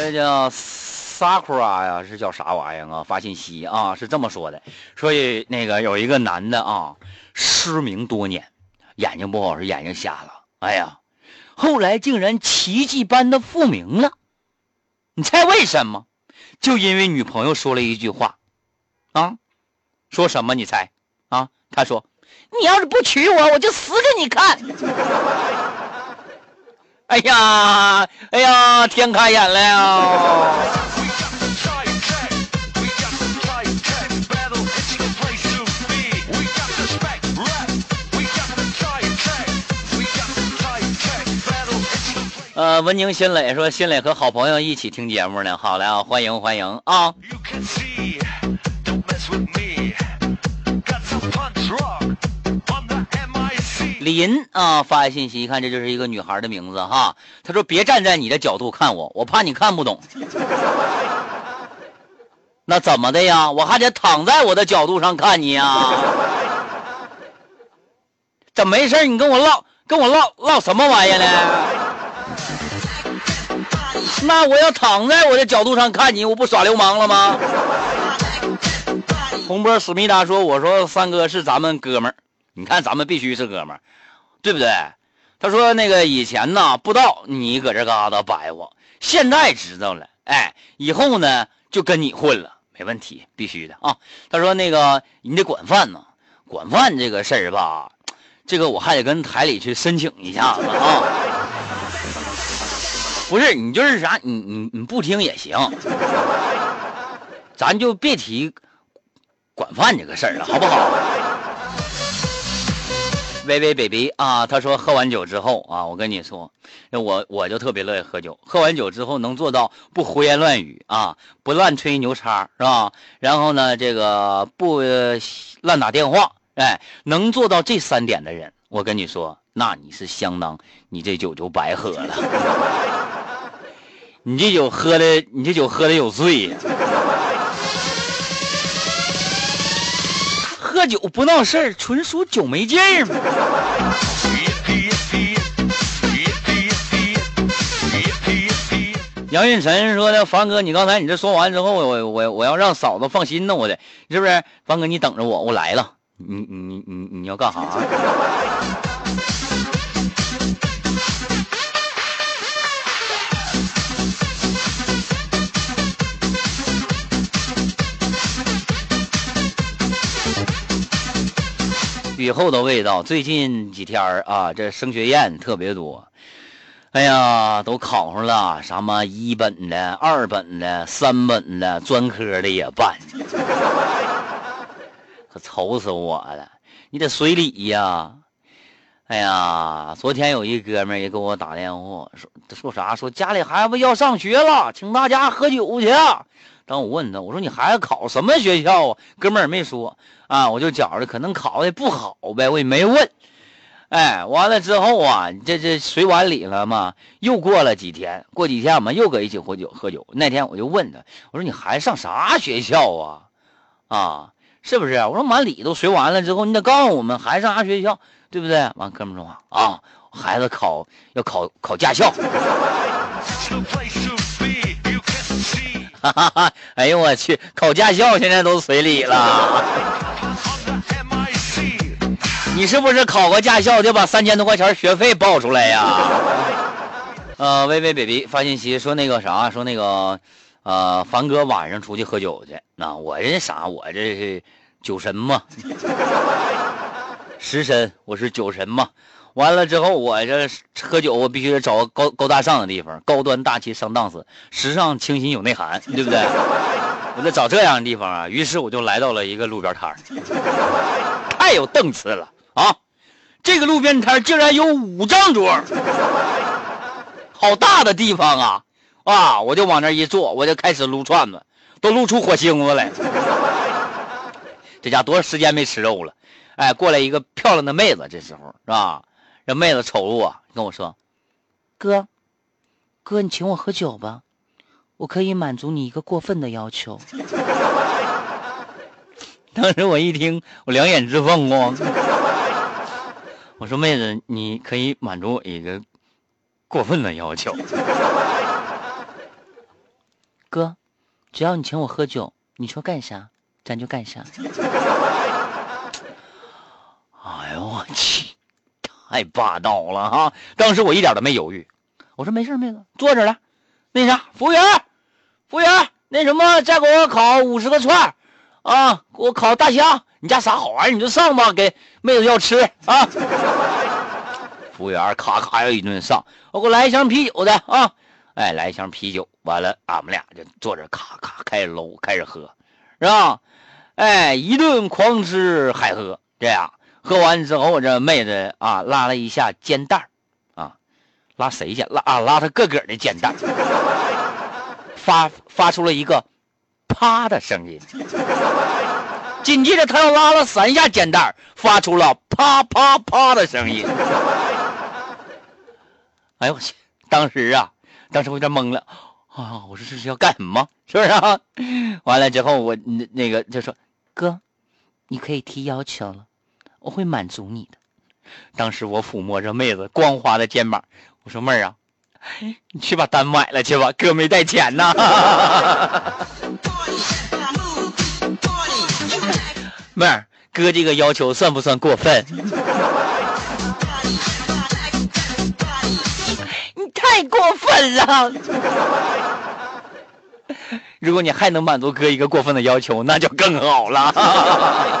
这叫 Sakura 呀，是叫啥玩意儿啊？发信息啊，是这么说的，说那个有一个男的啊，失明多年，眼睛不好是眼睛瞎了，哎呀，后来竟然奇迹般的复明了。你猜为什么？就因为女朋友说了一句话，啊，说什么？你猜啊？他说：“你要是不娶我，我就死给你看。”哎呀，哎呀，天开眼了呀！呃，文宁新磊说，新磊和好朋友一起听节目呢。好嘞啊，欢迎欢迎啊！林啊，发信息一看，这就是一个女孩的名字哈。他说：“别站在你的角度看我，我怕你看不懂。那怎么的呀？我还得躺在我的角度上看你呀？怎么没事？你跟我唠，跟我唠唠什么玩意呢？那我要躺在我的角度上看你，我不耍流氓了吗？”洪波史密达说：“我说三哥是咱们哥们儿。”你看，咱们必须是哥们儿，对不对？他说那个以前呢不知道你搁这嘎达白活，现在知道了，哎，以后呢就跟你混了，没问题，必须的啊。他说那个你得管饭呢，管饭这个事儿吧，这个我还得跟台里去申请一下子啊。不是你就是啥，你你你不听也行，咱就别提管饭这个事儿了，好不好？微微 baby 啊，他说喝完酒之后啊，我跟你说，我我就特别乐意喝酒。喝完酒之后能做到不胡言乱语啊，不乱吹牛叉是吧？然后呢，这个不乱打电话，哎，能做到这三点的人，我跟你说，那你是相当，你这酒就白喝了。你这酒喝的，你这酒喝的有醉呀。喝酒不闹事儿，纯属酒没劲儿嘛。杨运晨说的，凡哥，你刚才你这说完之后，我我我要让嫂子放心呢，我得是不是？凡哥，你等着我，我来了。你你你你要干啥？雨后的味道，最近几天啊，这升学宴特别多。哎呀，都考上了，什么一本的、二本的、三本的、专科的也办，可愁死我了。你得随礼呀。哎呀，昨天有一哥们也给我打电话，说说啥？说家里孩子要上学了，请大家喝酒去。当我问他，我说你孩子考什么学校啊？哥们儿也没说啊，我就觉着可能考的不好呗，我也没问。哎，完了之后啊，这这随完礼了嘛，又过了几天，过几天我们又搁一起喝酒喝酒。那天我就问他，我说你孩子上啥学校啊？啊，是不是？我说满礼都随完了之后，你得告诉我们孩子上啥学校，对不对？完，哥们说话啊，孩子考要考考驾校。哈哈！哎呦我去，考驾校现在都随礼了。你是不是考个驾校就把三千多块钱学费报出来呀？呃，微微 baby 发信息说那个啥，说那个，呃，凡哥晚上出去喝酒去。那我这啥？我这是酒神嘛，食神，我是酒神嘛。完了之后，我这喝酒，我必须得找个高高大上的地方，高端大气上档次，时尚清新有内涵，对不对？我得找这样的地方啊。于是我就来到了一个路边摊太有档次了啊！这个路边摊竟然有五张桌，好大的地方啊！啊，我就往那一坐，我就开始撸串子，都撸出火星子来。这家多少时间没吃肉了？哎，过来一个漂亮的妹子，这时候是吧？这妹子瞅着我，跟我说：“哥，哥，你请我喝酒吧，我可以满足你一个过分的要求。”当时我一听，我两眼直放光。我说：“妹子，你可以满足我一个过分的要求。”哥，只要你请我喝酒，你说干啥，咱就干啥。哎呦我去，太霸道了哈！当时我一点都没犹豫，我说没事妹子，坐着来。那啥，服务员，服务员，那什么，再给我烤五十个串啊，给我烤大虾。你家啥好玩意你就上吧，给妹子要吃啊。服务员咔咔要一顿上，我给我来一箱啤酒的啊。哎，来一箱啤酒，完了，俺们俩就坐这咔咔开始搂，开始喝，是吧？哎，一顿狂吃海喝，这样喝完之后，这妹子啊拉了一下肩带啊，拉谁去？拉啊拉她个个的肩带发发出了一个啪的声音，紧接着她又拉了三下肩带发出了啪啪啪的声音。哎呦我去！当时啊。当时我有点懵了，啊！我说这是要干什么？是不是？啊？完了之后，我那那个就说：“哥，你可以提要求了，我会满足你的。”当时我抚摸着妹子光滑的肩膀，我说：“妹儿啊，你去把单买了去吧，哥没带钱呐。”妹儿，哥这个要求算不算过分？你太过分了！如果你还能满足哥一个过分的要求，那就更好了。